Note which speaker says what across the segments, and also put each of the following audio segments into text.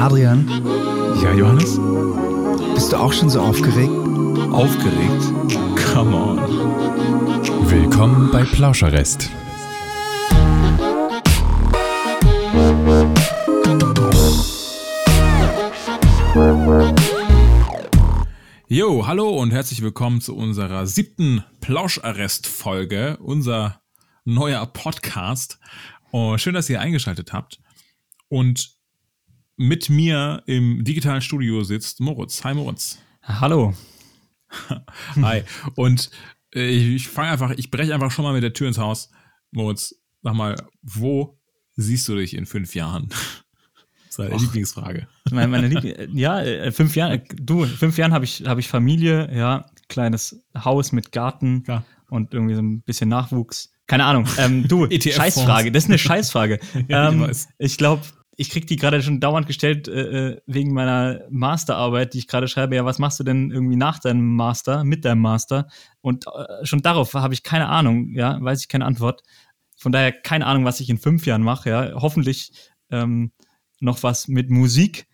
Speaker 1: Adrian,
Speaker 2: Ja, Johannes?
Speaker 1: bist du auch schon so aufgeregt?
Speaker 2: Aufgeregt? Come on. Willkommen bei Plauscherrest. Jo, hallo und herzlich willkommen zu unserer siebten Plauscherrest-Folge, unser neuer Podcast. Oh, schön, dass ihr eingeschaltet habt. Und mit mir im digitalen Studio sitzt Moritz. Hi Moritz.
Speaker 3: Hallo.
Speaker 2: Hi. Und äh, ich, ich fange einfach, ich breche einfach schon mal mit der Tür ins Haus. Moritz, sag mal, wo siehst du dich in fünf Jahren? Das ist deine
Speaker 3: Och.
Speaker 2: Lieblingsfrage.
Speaker 3: Meine, meine Liebling ja, äh, fünf Jahre, du, in fünf Jahren habe ich, habe ich Familie, ja, kleines Haus mit Garten
Speaker 2: Klar.
Speaker 3: und irgendwie so ein bisschen Nachwuchs. Keine Ahnung. Ähm, du,
Speaker 2: ETF-Fonds.
Speaker 3: Scheißfrage, das ist eine Scheißfrage.
Speaker 2: Ja, ich
Speaker 3: ähm,
Speaker 2: weiß.
Speaker 3: ich glaube, ich krieg die gerade schon dauernd gestellt äh, äh, wegen meiner Masterarbeit, die ich gerade schreibe. Ja, was machst du denn irgendwie nach deinem Master, mit deinem Master? Und äh, schon darauf habe ich keine Ahnung, ja, weiß ich keine Antwort. Von daher keine Ahnung, was ich in fünf Jahren mache. Ja, hoffentlich ähm, noch was mit Musik.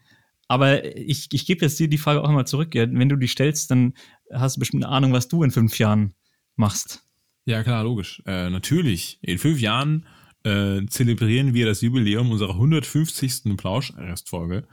Speaker 3: Aber ich, ich gebe jetzt dir die Frage auch mal zurück. Ja. Wenn du die stellst, dann hast du bestimmt eine Ahnung, was du in fünf Jahren machst.
Speaker 2: Ja, klar, logisch. Äh, natürlich. In fünf Jahren äh, zelebrieren wir das Jubiläum unserer 150. Plausch-Restfolge.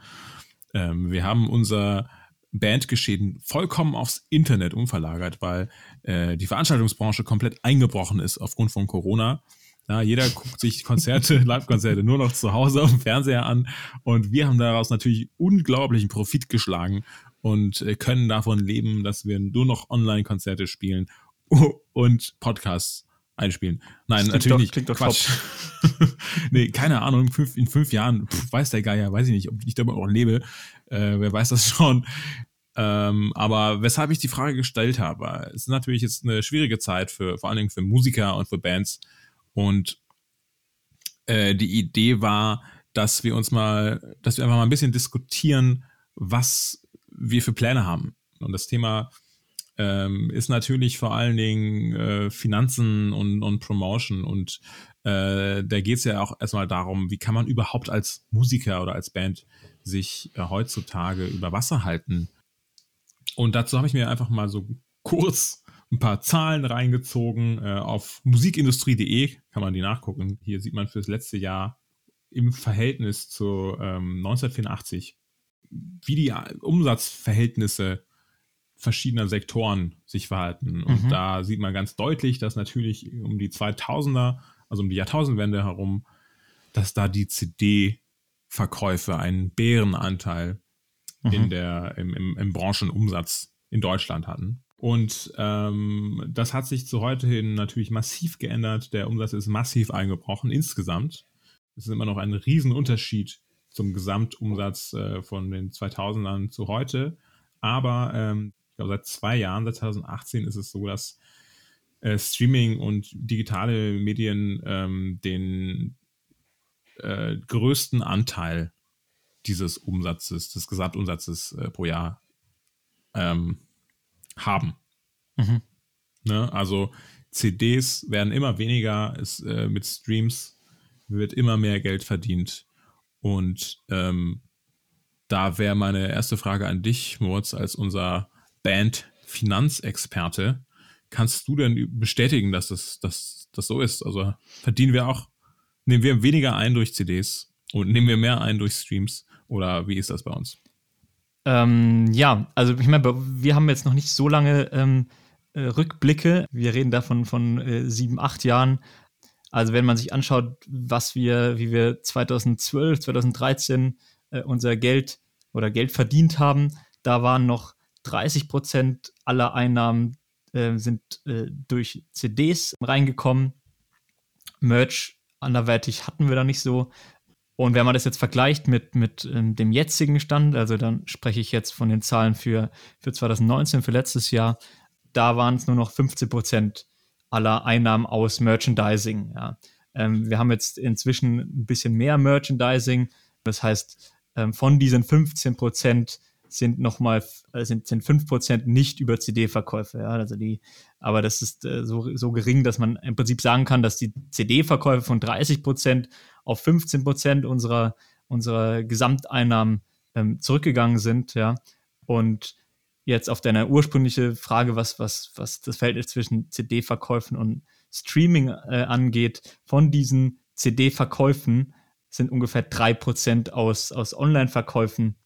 Speaker 2: Ähm, wir haben unser Bandgeschehen vollkommen aufs Internet umverlagert, weil äh, die Veranstaltungsbranche komplett eingebrochen ist aufgrund von Corona. Ja, jeder guckt sich Konzerte, Live-Konzerte nur noch zu Hause auf dem Fernseher an und wir haben daraus natürlich unglaublichen Profit geschlagen und äh, können davon leben, dass wir nur noch Online-Konzerte spielen und Podcasts einspielen. Nein,
Speaker 3: Das
Speaker 2: natürlich
Speaker 3: doch-
Speaker 2: nicht.
Speaker 3: klingt doch
Speaker 2: Quatsch. nee, keine Ahnung. In fünf, in fünf Jahren, pf, weiß der Geier, weiß ich nicht, ob ich dabei auch lebe. Äh, wer weiß das schon. Ähm, aber weshalb ich die Frage gestellt habe, es ist natürlich jetzt eine schwierige Zeit für vor allen Dingen für Musiker und für Bands. Und äh, die Idee war, dass wir uns mal, dass wir einfach mal ein bisschen diskutieren, was wir für Pläne haben. Und das Thema ähm, ist natürlich vor allen Dingen äh, Finanzen und, und Promotion. Und äh, da geht es ja auch erstmal darum, wie kann man überhaupt als Musiker oder als Band sich äh, heutzutage über Wasser halten. Und dazu habe ich mir einfach mal so kurz ein paar Zahlen reingezogen. Äh, auf musikindustrie.de kann man die nachgucken. Hier sieht man für das letzte Jahr im Verhältnis zu ähm, 1984, wie die Umsatzverhältnisse verschiedener Sektoren sich verhalten. Und
Speaker 3: Mhm.
Speaker 2: da sieht man ganz deutlich, dass natürlich um die 2000er, also um die Jahrtausendwende herum, dass da die CD-Verkäufe einen Bärenanteil in
Speaker 3: Mhm.
Speaker 2: der, im, im, im Branchenumsatz in Deutschland hatten. Und ähm, das hat sich zu heute hin natürlich massiv geändert. Der Umsatz ist massiv eingebrochen insgesamt. Es ist immer noch ein Riesenunterschied zum Gesamtumsatz äh, von den 2000ern zu heute. Aber ähm, ich glaube, seit zwei Jahren, seit 2018 ist es so, dass äh, Streaming und digitale Medien ähm, den äh, größten Anteil dieses Umsatzes, des Gesamtumsatzes äh, pro Jahr ähm, haben.
Speaker 3: Mhm.
Speaker 2: Ne? Also CDs werden immer weniger, es, äh, mit Streams wird immer mehr Geld verdient. Und ähm, da wäre meine erste Frage an dich, Moritz, als unser Band-Finanzexperte. Kannst du denn bestätigen, dass das, dass das so ist? Also verdienen wir auch, nehmen wir weniger ein durch CDs und nehmen wir mehr ein durch Streams? Oder wie ist das bei uns?
Speaker 3: Ähm, ja, also ich meine, wir haben jetzt noch nicht so lange ähm, äh, Rückblicke. Wir reden davon von äh, sieben, acht Jahren. Also wenn man sich anschaut, was wir, wie wir 2012, 2013 äh, unser Geld oder Geld verdient haben, da waren noch 30 Prozent aller Einnahmen äh, sind äh, durch CDs reingekommen. Merch anderweitig hatten wir da nicht so. Und wenn man das jetzt vergleicht mit, mit ähm, dem jetzigen Stand, also dann spreche ich jetzt von den Zahlen für, für 2019, für letztes Jahr, da waren es nur noch 15 Prozent aller Einnahmen aus Merchandising. Ja. Ähm, wir haben jetzt inzwischen ein bisschen mehr Merchandising. Das heißt, ähm, von diesen 15 Prozent sind nochmal, äh, sind, sind 5 Prozent nicht über CD-Verkäufe. Ja. Also die, aber das ist äh, so, so gering, dass man im Prinzip sagen kann, dass die CD-Verkäufe von 30 Prozent auf 15 Prozent unserer, unserer Gesamteinnahmen ähm, zurückgegangen sind, ja. Und jetzt auf deine ursprüngliche Frage, was, was, was das Verhältnis zwischen CD-Verkäufen und Streaming äh, angeht, von diesen CD-Verkäufen sind ungefähr 3% aus, aus Online-Verkäufen.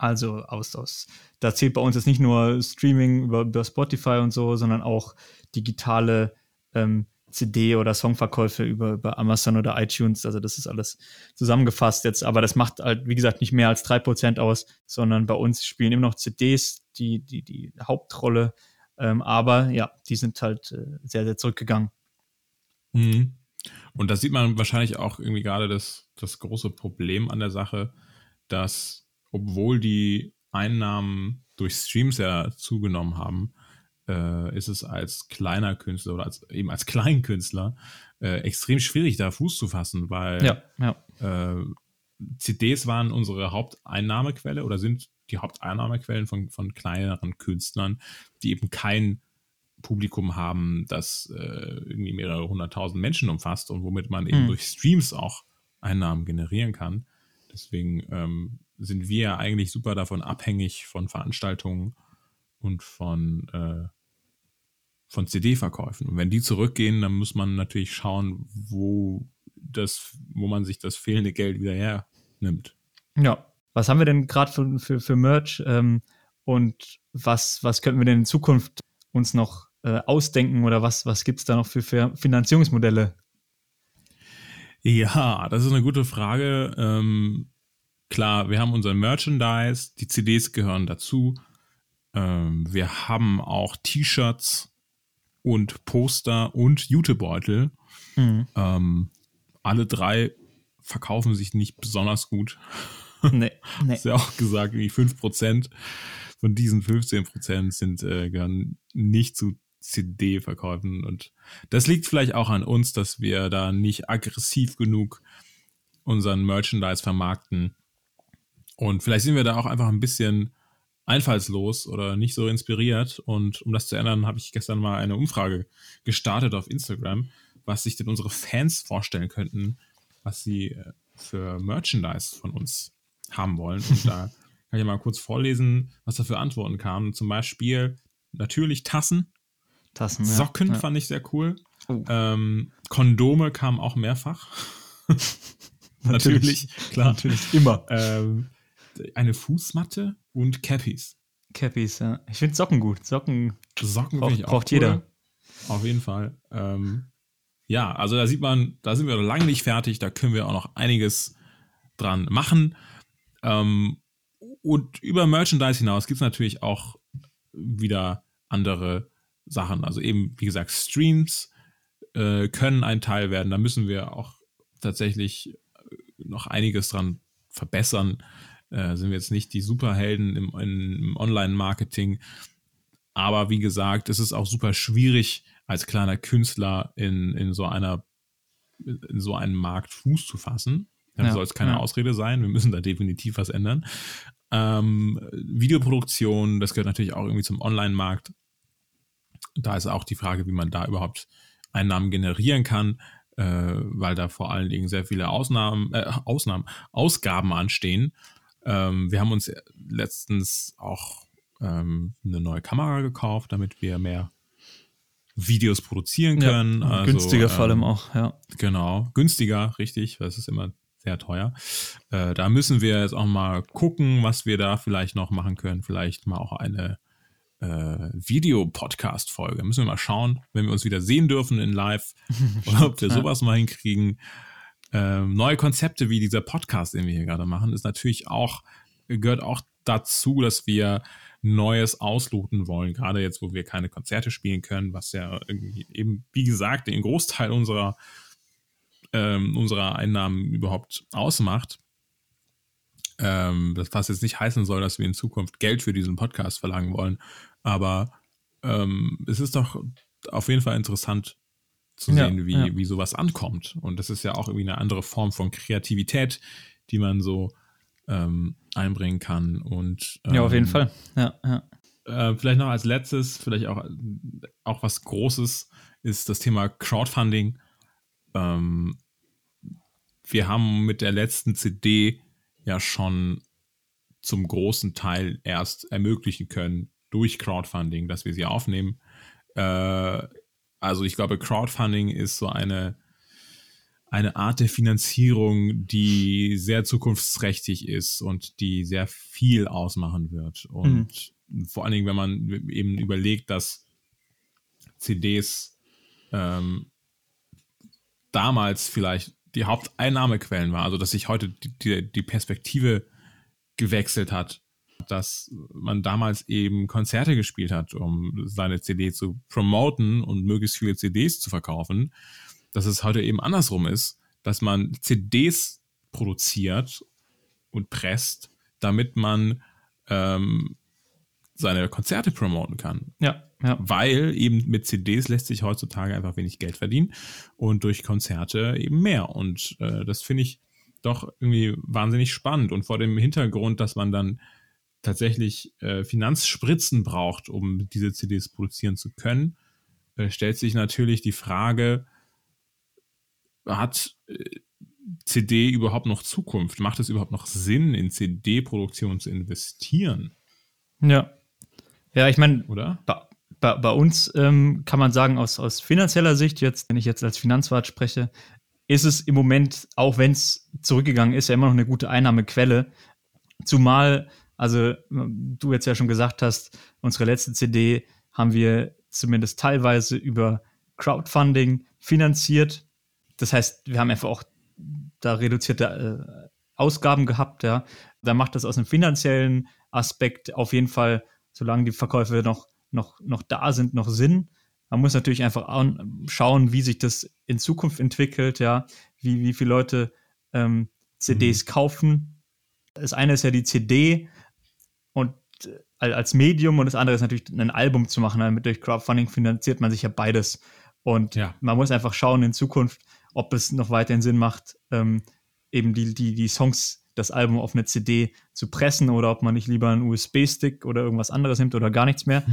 Speaker 3: Also aus, aus, da zählt bei uns jetzt nicht nur Streaming über, über Spotify und so, sondern auch digitale ähm, CD- oder Songverkäufe über, über Amazon oder iTunes. Also das ist alles zusammengefasst jetzt. Aber das macht halt, wie gesagt, nicht mehr als 3% aus, sondern bei uns spielen immer noch CDs die, die, die Hauptrolle. Ähm, aber ja, die sind halt äh, sehr, sehr zurückgegangen.
Speaker 2: Mhm. Und da sieht man wahrscheinlich auch irgendwie gerade das, das große Problem an der Sache, dass obwohl die Einnahmen durch Streams ja zugenommen haben, äh, ist es als kleiner Künstler oder als, eben als Kleinkünstler äh, extrem schwierig, da Fuß zu fassen, weil
Speaker 3: ja, ja.
Speaker 2: Äh, CDs waren unsere Haupteinnahmequelle oder sind die Haupteinnahmequellen von, von kleineren Künstlern, die eben kein Publikum haben, das äh, irgendwie mehrere hunderttausend Menschen umfasst und womit man eben mhm. durch Streams auch Einnahmen generieren kann. Deswegen ähm, sind wir eigentlich super davon abhängig von Veranstaltungen und von, äh, von CD-Verkäufen. Und wenn die zurückgehen, dann muss man natürlich schauen, wo das, wo man sich das fehlende Geld wieder hernimmt.
Speaker 3: Ja. Was haben wir denn gerade für, für, für Merch ähm, und was, was könnten wir denn in Zukunft uns noch äh, ausdenken oder was, was gibt es da noch für, für Finanzierungsmodelle?
Speaker 2: Ja, das ist eine gute Frage. Ähm, klar, wir haben unser Merchandise, die CDs gehören dazu. Ähm, wir haben auch T-Shirts und Poster und Jutebeutel. Mhm. Ähm, alle drei verkaufen sich nicht besonders gut. Nee, nee. Ist ja auch gesagt, irgendwie 5% von diesen 15% sind, äh, gehören nicht zu CD-Verkäufen. Und das liegt vielleicht auch an uns, dass wir da nicht aggressiv genug unseren Merchandise vermarkten. Und vielleicht sind wir da auch einfach ein bisschen einfallslos oder nicht so inspiriert. Und um das zu ändern, habe ich gestern mal eine Umfrage gestartet auf Instagram, was sich denn unsere Fans vorstellen könnten, was sie äh, für Merchandise von uns haben wollen. Und da kann ich mal kurz vorlesen, was da für Antworten kamen. Zum Beispiel natürlich Tassen.
Speaker 3: Tassen,
Speaker 2: ja. Socken ja. fand ich sehr cool. Oh. Ähm, Kondome kamen auch mehrfach.
Speaker 3: natürlich, klar.
Speaker 2: Natürlich, immer. Ähm, eine Fußmatte und Cappies.
Speaker 3: Cappies, ja. Ich finde Socken gut. Socken,
Speaker 2: Socken braucht, braucht cool. jeder. Auf jeden Fall. Ähm, ja, also da sieht man, da sind wir noch lange nicht fertig. Da können wir auch noch einiges dran machen. Ähm, und über Merchandise hinaus gibt es natürlich auch wieder andere Sachen. Also eben, wie gesagt, Streams äh, können ein Teil werden. Da müssen wir auch tatsächlich noch einiges dran verbessern. Äh, sind wir jetzt nicht die Superhelden im, im Online-Marketing. Aber wie gesagt, es ist auch super schwierig, als kleiner Künstler in, in so einer in so einem Markt Fuß zu fassen. Das ja, soll es keine ja. Ausrede sein. Wir müssen da definitiv was ändern. Ähm, Videoproduktion, das gehört natürlich auch irgendwie zum Online-Markt. Da ist auch die Frage, wie man da überhaupt Einnahmen generieren kann, äh, weil da vor allen Dingen sehr viele Ausnahmen, äh, Ausnahmen, Ausgaben anstehen. Ähm, wir haben uns letztens auch ähm, eine neue Kamera gekauft, damit wir mehr Videos produzieren können.
Speaker 3: Ja, also, günstiger vor allem ähm, auch, ja.
Speaker 2: Genau, günstiger, richtig, das ist immer sehr teuer. Äh, da müssen wir jetzt auch mal gucken, was wir da vielleicht noch machen können. Vielleicht mal auch eine äh, Videopodcast-Folge. Müssen wir mal schauen, wenn wir uns wieder sehen dürfen in Live, oder ob wir sowas mal hinkriegen. Ähm, neue Konzepte wie dieser Podcast, den wir hier gerade machen, ist natürlich auch, gehört auch dazu, dass wir Neues ausloten wollen, gerade jetzt, wo wir keine Konzerte spielen können, was ja eben, wie gesagt, den Großteil unserer, ähm, unserer Einnahmen überhaupt ausmacht. Ähm, das was jetzt nicht heißen soll, dass wir in Zukunft Geld für diesen Podcast verlangen wollen, aber ähm, es ist doch auf jeden Fall interessant zu sehen, ja, wie, ja. wie sowas ankommt. Und das ist ja auch irgendwie eine andere Form von Kreativität, die man so ähm, einbringen kann. Und,
Speaker 3: ähm, ja, auf jeden ähm, Fall. Ja, ja.
Speaker 2: Äh, vielleicht noch als letztes, vielleicht auch, auch was Großes, ist das Thema Crowdfunding. Ähm, wir haben mit der letzten CD ja schon zum großen Teil erst ermöglichen können durch Crowdfunding, dass wir sie aufnehmen. Äh, also ich glaube, Crowdfunding ist so eine, eine Art der Finanzierung, die sehr zukunftsträchtig ist und die sehr viel ausmachen wird. Und mhm. vor allen Dingen, wenn man eben überlegt, dass CDs ähm, damals vielleicht die Haupteinnahmequellen war, also dass sich heute die, die Perspektive gewechselt hat, dass man damals eben Konzerte gespielt hat, um seine CD zu promoten und möglichst viele CDs zu verkaufen, dass es heute eben andersrum ist, dass man CDs produziert und presst, damit man ähm, seine Konzerte promoten kann.
Speaker 3: Ja, ja.
Speaker 2: Weil eben mit CDs lässt sich heutzutage einfach wenig Geld verdienen und durch Konzerte eben mehr. Und äh, das finde ich doch irgendwie wahnsinnig spannend. Und vor dem Hintergrund, dass man dann tatsächlich äh, Finanzspritzen braucht, um diese CDs produzieren zu können, äh, stellt sich natürlich die Frage, hat äh, CD überhaupt noch Zukunft? Macht es überhaupt noch Sinn, in CD-Produktion zu investieren?
Speaker 3: Ja. Ja, ich meine,
Speaker 2: oder?
Speaker 3: Bei, bei, bei uns ähm, kann man sagen, aus, aus finanzieller Sicht, jetzt, wenn ich jetzt als Finanzwart spreche, ist es im Moment, auch wenn es zurückgegangen ist, ja immer noch eine gute Einnahmequelle. Zumal, also du jetzt ja schon gesagt hast, unsere letzte CD haben wir zumindest teilweise über Crowdfunding finanziert. Das heißt, wir haben einfach auch da reduzierte äh, Ausgaben gehabt, ja. Da macht das aus einem finanziellen Aspekt auf jeden Fall, solange die Verkäufe noch, noch, noch da sind, noch Sinn. Man muss natürlich einfach schauen, wie sich das in Zukunft entwickelt, ja, wie, wie viele Leute ähm, CDs mhm. kaufen. Das eine ist ja die CD als Medium und das andere ist natürlich ein Album zu machen. Damit durch Crowdfunding finanziert man sich ja beides. Und ja. man muss einfach schauen in Zukunft, ob es noch weiterhin Sinn macht, ähm, eben die, die, die Songs, das Album auf eine CD zu pressen oder ob man nicht lieber einen USB-Stick oder irgendwas anderes nimmt oder gar nichts mehr.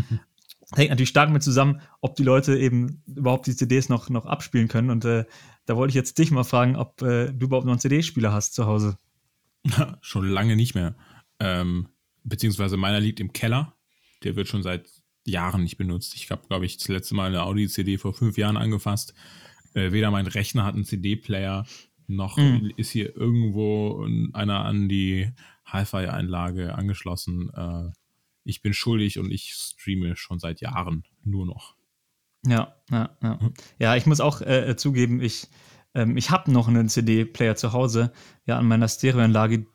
Speaker 3: hängt natürlich stark mit zusammen, ob die Leute eben überhaupt die CDs noch, noch abspielen können. Und äh, da wollte ich jetzt dich mal fragen, ob äh, du überhaupt noch einen CD-Spieler hast zu Hause.
Speaker 2: schon lange nicht mehr. Ähm, beziehungsweise meiner liegt im Keller. Der wird schon seit Jahren nicht benutzt. Ich habe, glaube ich, das letzte Mal eine Audi-CD vor fünf Jahren angefasst. Äh, weder mein Rechner hat einen CD-Player, noch mhm. ist hier irgendwo einer an die Hi-Fi-Einlage angeschlossen. Äh, ich bin schuldig und ich streame schon seit Jahren nur noch.
Speaker 3: Ja, ja, ja. Hm. Ja, ich muss auch äh, zugeben, ich, ähm, ich habe noch einen CD-Player zu Hause, ja, an meiner Stereoanlage.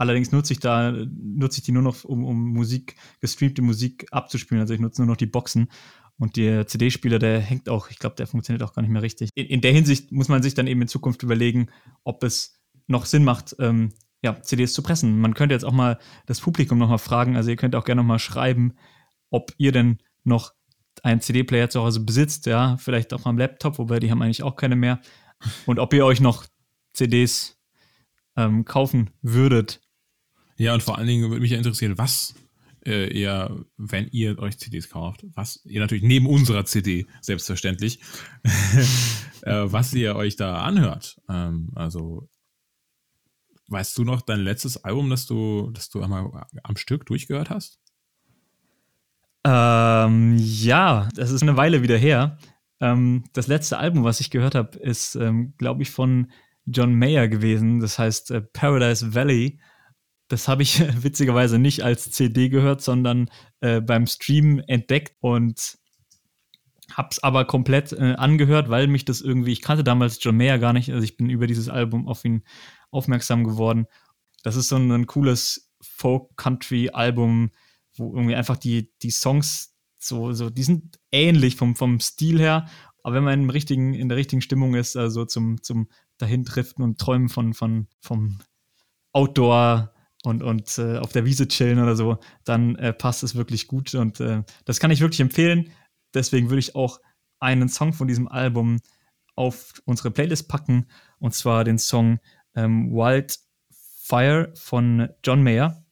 Speaker 3: Allerdings nutze ich da, nutze ich die nur noch, um, um Musik, gestreamte Musik abzuspielen. Also ich nutze nur noch die Boxen. Und der CD-Spieler, der hängt auch, ich glaube, der funktioniert auch gar nicht mehr richtig. In, in, der Hinsicht muss man sich dann eben in Zukunft überlegen, ob es noch Sinn macht, ähm, ja, CDs zu pressen. Man könnte jetzt auch mal das Publikum nochmal fragen, also ihr könnt auch gerne nochmal schreiben, ob ihr denn noch einen CD-Player zu Hause besitzt, ja, vielleicht auch am Laptop, wobei die haben eigentlich auch keine mehr. Und ob ihr euch noch CDs ähm, kaufen würdet.
Speaker 2: Ja, und vor allen Dingen würde mich ja interessieren, was äh, ihr, wenn ihr euch CDs kauft, was ihr natürlich neben unserer CD, selbstverständlich, äh, was ihr euch da anhört. Ähm, also Weißt du noch dein letztes Album, das du, das du einmal am Stück durchgehört hast?
Speaker 3: Ähm, ja, das ist eine Weile wieder her. Ähm, das letzte Album, was ich gehört habe, ist, ähm, glaube ich, von John Mayer gewesen. Das heißt äh, Paradise Valley. Das habe ich witzigerweise nicht als CD gehört, sondern äh, beim Stream entdeckt und habe es aber komplett äh, angehört, weil mich das irgendwie, ich kannte damals John Mayer gar nicht, also ich bin über dieses Album auf ihn aufmerksam geworden. Das ist so ein, ein cooles Folk-Country-Album, wo irgendwie einfach die, die Songs so, so, die sind ähnlich vom, vom Stil her, aber wenn man im richtigen, in der richtigen Stimmung ist, also zum, zum Dahindriften und Träumen von, von, vom Outdoor und, und äh, auf der Wiese chillen oder so, dann äh, passt es wirklich gut und äh, das kann ich wirklich empfehlen. Deswegen würde ich auch einen Song von diesem Album auf unsere Playlist packen und zwar den Song ähm, Wildfire von John Mayer.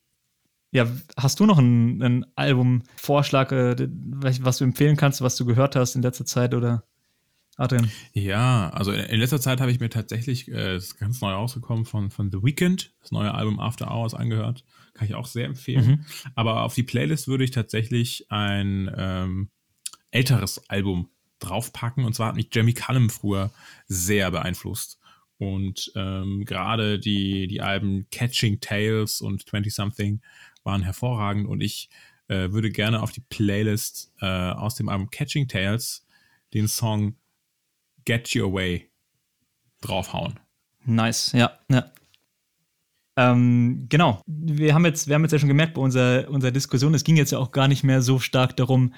Speaker 3: Ja, hast du noch einen, einen Albumvorschlag, äh, was du empfehlen kannst, was du gehört hast in letzter Zeit oder? Adrian?
Speaker 2: Ja, also in letzter Zeit habe ich mir tatsächlich äh, das ist ganz neu rausgekommen von, von The Weeknd, das neue Album After Hours angehört. Kann ich auch sehr empfehlen. Mhm. Aber auf die Playlist würde ich tatsächlich ein ähm, älteres Album draufpacken. Und zwar hat mich Jamie Cullum früher sehr beeinflusst. Und ähm, gerade die, die Alben Catching Tales und 20 Something waren hervorragend. Und ich äh, würde gerne auf die Playlist äh, aus dem Album Catching Tales den Song Get Your Way draufhauen.
Speaker 3: Nice, ja, ja. Ähm, genau. Wir haben, jetzt, wir haben jetzt ja schon gemerkt bei unserer, unserer Diskussion, es ging jetzt ja auch gar nicht mehr so stark darum,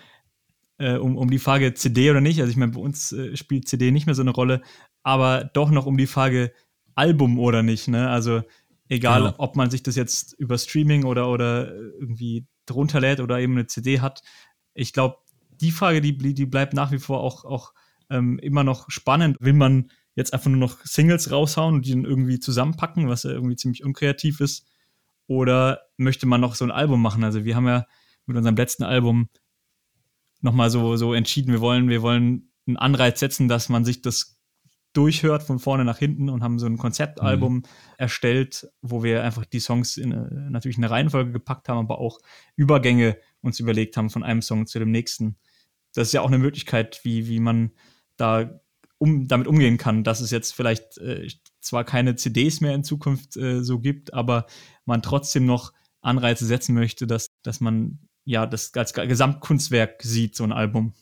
Speaker 3: äh, um, um die Frage CD oder nicht. Also ich meine, bei uns äh, spielt CD nicht mehr so eine Rolle, aber doch noch um die Frage Album oder nicht. Ne? Also egal, genau. ob man sich das jetzt über Streaming oder, oder irgendwie drunter lädt oder eben eine CD hat. Ich glaube, die Frage, die, die bleibt nach wie vor auch, auch ähm, immer noch spannend. Will man jetzt einfach nur noch Singles raushauen und die dann irgendwie zusammenpacken, was ja irgendwie ziemlich unkreativ ist? Oder möchte man noch so ein Album machen? Also wir haben ja mit unserem letzten Album nochmal so, so entschieden, wir wollen, wir wollen einen Anreiz setzen, dass man sich das durchhört von vorne nach hinten und haben so ein Konzeptalbum mhm. erstellt, wo wir einfach die Songs in äh, natürlich eine Reihenfolge gepackt haben, aber auch Übergänge uns überlegt haben von einem Song zu dem nächsten. Das ist ja auch eine Möglichkeit, wie, wie man da um, damit umgehen kann, dass es jetzt vielleicht äh, zwar keine CDs mehr in Zukunft äh, so gibt, aber man trotzdem noch Anreize setzen möchte, dass, dass man ja das als Gesamtkunstwerk sieht, so ein Album.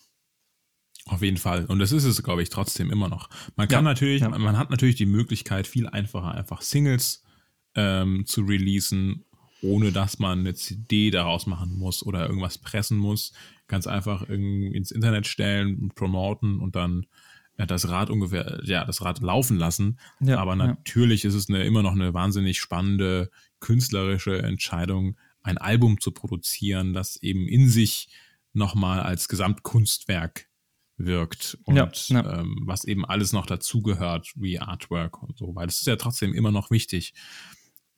Speaker 2: Auf jeden Fall. Und das ist es, glaube ich, trotzdem immer noch. Man kann ja, natürlich, ja. man hat natürlich die Möglichkeit, viel einfacher einfach Singles ähm, zu releasen, ohne dass man eine CD daraus machen muss oder irgendwas pressen muss. Ganz einfach ins Internet stellen und promoten und dann ja, das Rad ungefähr, ja, das Rad laufen lassen. Ja, Aber natürlich ist es eine, immer noch eine wahnsinnig spannende künstlerische Entscheidung, ein Album zu produzieren, das eben in sich nochmal als Gesamtkunstwerk wirkt und ja, ja. Ähm, was eben alles noch dazugehört, wie Artwork und so, weil das ist ja trotzdem immer noch wichtig.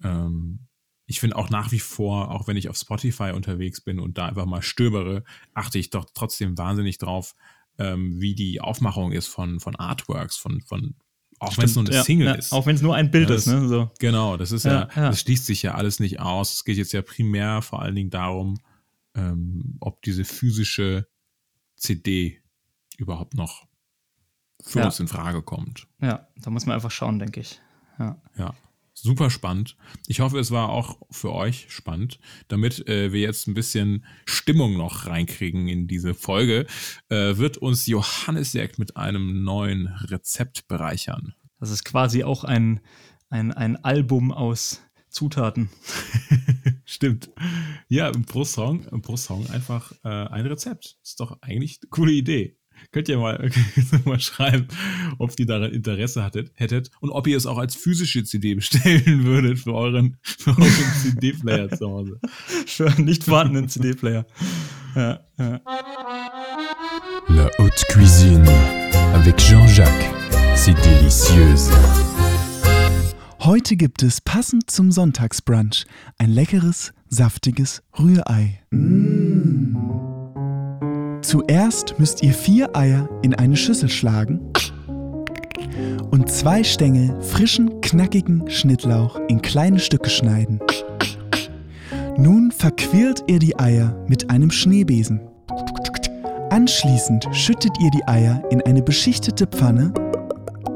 Speaker 2: Ähm, ich finde auch nach wie vor, auch wenn ich auf Spotify unterwegs bin und da einfach mal stöbere, achte ich doch trotzdem wahnsinnig drauf, ähm, wie die Aufmachung ist von, von Artworks, von, von auch wenn es nur eine ja, Single ist.
Speaker 3: Auch wenn es nur ein Bild
Speaker 2: das,
Speaker 3: ist, ne? So.
Speaker 2: Genau, das ist ja, das schließt sich ja alles nicht aus. Es geht jetzt ja primär vor allen Dingen darum, ähm, ob diese physische CD überhaupt noch für ja. uns in Frage kommt.
Speaker 3: Ja, da muss man einfach schauen, denke ich. Ja.
Speaker 2: ja. Super spannend. Ich hoffe, es war auch für euch spannend, damit äh, wir jetzt ein bisschen Stimmung noch reinkriegen in diese Folge, äh, wird uns Johannes Jagd mit einem neuen Rezept bereichern.
Speaker 3: Das ist quasi auch ein, ein, ein Album aus Zutaten.
Speaker 2: Stimmt. Ja, pro Song, pro Song einfach äh, ein Rezept. Ist doch eigentlich eine coole Idee. Könnt ihr mal, mal schreiben, ob ihr daran Interesse hattet, hättet und ob ihr es auch als physische CD bestellen würdet für euren, für euren CD-Player zu Hause.
Speaker 3: Für einen nicht vorhandenen CD-Player. Ja, ja.
Speaker 1: La haute cuisine avec Jean-Jacques. C'est délicieuse. Heute gibt es passend zum Sonntagsbrunch ein leckeres, saftiges Rührei. Mmh. Zuerst müsst ihr vier Eier in eine Schüssel schlagen und zwei Stängel frischen, knackigen Schnittlauch in kleine Stücke schneiden. Nun verquirlt ihr die Eier mit einem Schneebesen. Anschließend schüttet ihr die Eier in eine beschichtete Pfanne,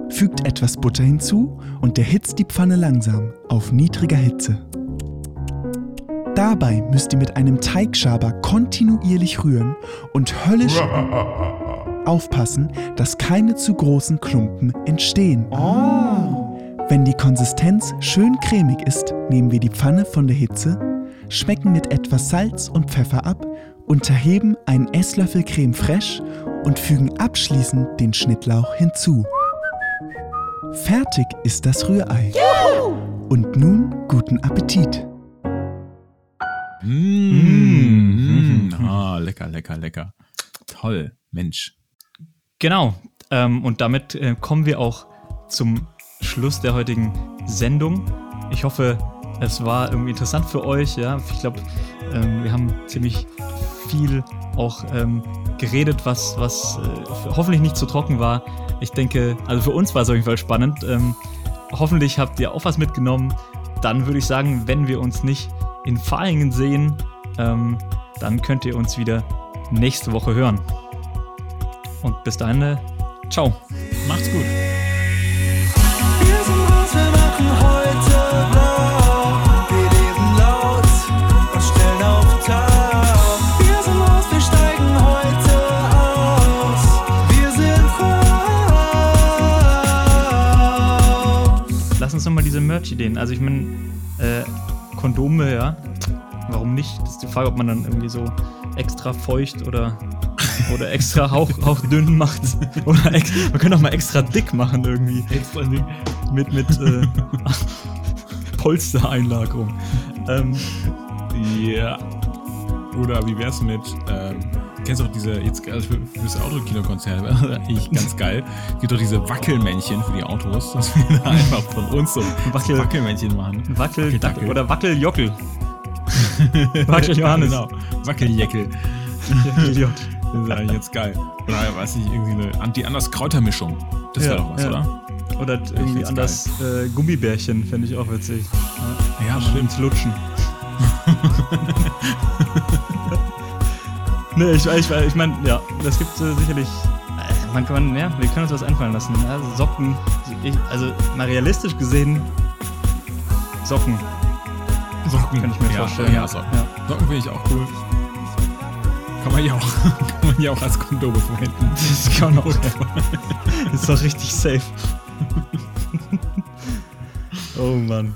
Speaker 1: fügt etwas Butter hinzu und erhitzt die Pfanne langsam auf niedriger Hitze. Dabei müsst ihr mit einem Teigschaber kontinuierlich rühren und höllisch aufpassen, dass keine zu großen Klumpen entstehen. Oh. Wenn die Konsistenz schön cremig ist, nehmen wir die Pfanne von der Hitze, schmecken mit etwas Salz und Pfeffer ab, unterheben einen Esslöffel Creme fraiche und fügen abschließend den Schnittlauch hinzu. Fertig ist das Rührei. Juhu! Und nun guten Appetit!
Speaker 2: Mmh. Mmh. Ah, lecker, lecker, lecker. Toll, Mensch.
Speaker 3: Genau. Ähm, und damit äh, kommen wir auch zum Schluss der heutigen Sendung. Ich hoffe, es war irgendwie interessant für euch. Ja, ich glaube, ähm, wir haben ziemlich viel auch ähm, geredet, was, was äh, hoffentlich nicht zu trocken war. ich denke, also für uns war es auf jeden Fall spannend. Ähm, hoffentlich habt ihr auch was mitgenommen. Dann würde ich sagen, wenn wir uns nicht in Fahlingen sehen, ähm, dann könnt ihr uns wieder nächste Woche hören. Und bis dahin, äh, ciao.
Speaker 2: Macht's gut.
Speaker 4: Wir sind was wir machen heute blau. Wir leben laut und stellen auf Tau. Wir sind was wir steigen heute aus. Wir sind raus.
Speaker 3: Lass uns nochmal diese Merch-Ideen. Also ich meine, äh, Kondome, ja. Warum nicht? Das ist die Frage, ob man dann irgendwie so extra feucht oder, oder extra hauch, hauchdünn macht. Oder ex man könnte auch mal extra dick machen irgendwie. Mit, mit äh, Polstereinlagerung. Ähm,
Speaker 2: Ja. Oder wie wär's mit, ähm, kennst du auch diese, jetzt also für, fürs Autokino-Konzert, eigentlich ganz geil. Es gibt doch diese Wackelmännchen für die Autos, dass wir da einfach von uns so
Speaker 3: Wackel-
Speaker 2: Wackelmännchen machen.
Speaker 3: Wackel,
Speaker 2: Wackeldackel.
Speaker 3: oder Wackeljockel. Wackel Johannes.
Speaker 2: genau. Wackeljeckel.
Speaker 3: Wackeljott.
Speaker 2: Das ist eigentlich jetzt geil. Oder weiß ich, irgendwie eine Anti-Anders-Kräutermischung. Das wäre
Speaker 3: Ja,
Speaker 2: doch was,
Speaker 3: ja.
Speaker 2: oder?
Speaker 3: Oder irgendwie anders äh, Gummibärchen, fände ich auch witzig.
Speaker 2: Ja,
Speaker 3: man ins Lutschen. Ne, ich, ich, ich meine, ja, das gibt äh, sicherlich. Äh, man kann, ja, wir können uns was einfallen lassen. Ja, Socken, ich, also mal realistisch gesehen, Socken.
Speaker 2: Socken.
Speaker 3: Kann ich mir
Speaker 2: ja,
Speaker 3: vorstellen.
Speaker 2: Ja, Socken.
Speaker 3: Ja.
Speaker 2: Socken finde ich auch cool. Kann man ja auch, kann man ja auch als Kondome verwenden.
Speaker 3: Das kann auch. ist doch richtig safe. oh Mann.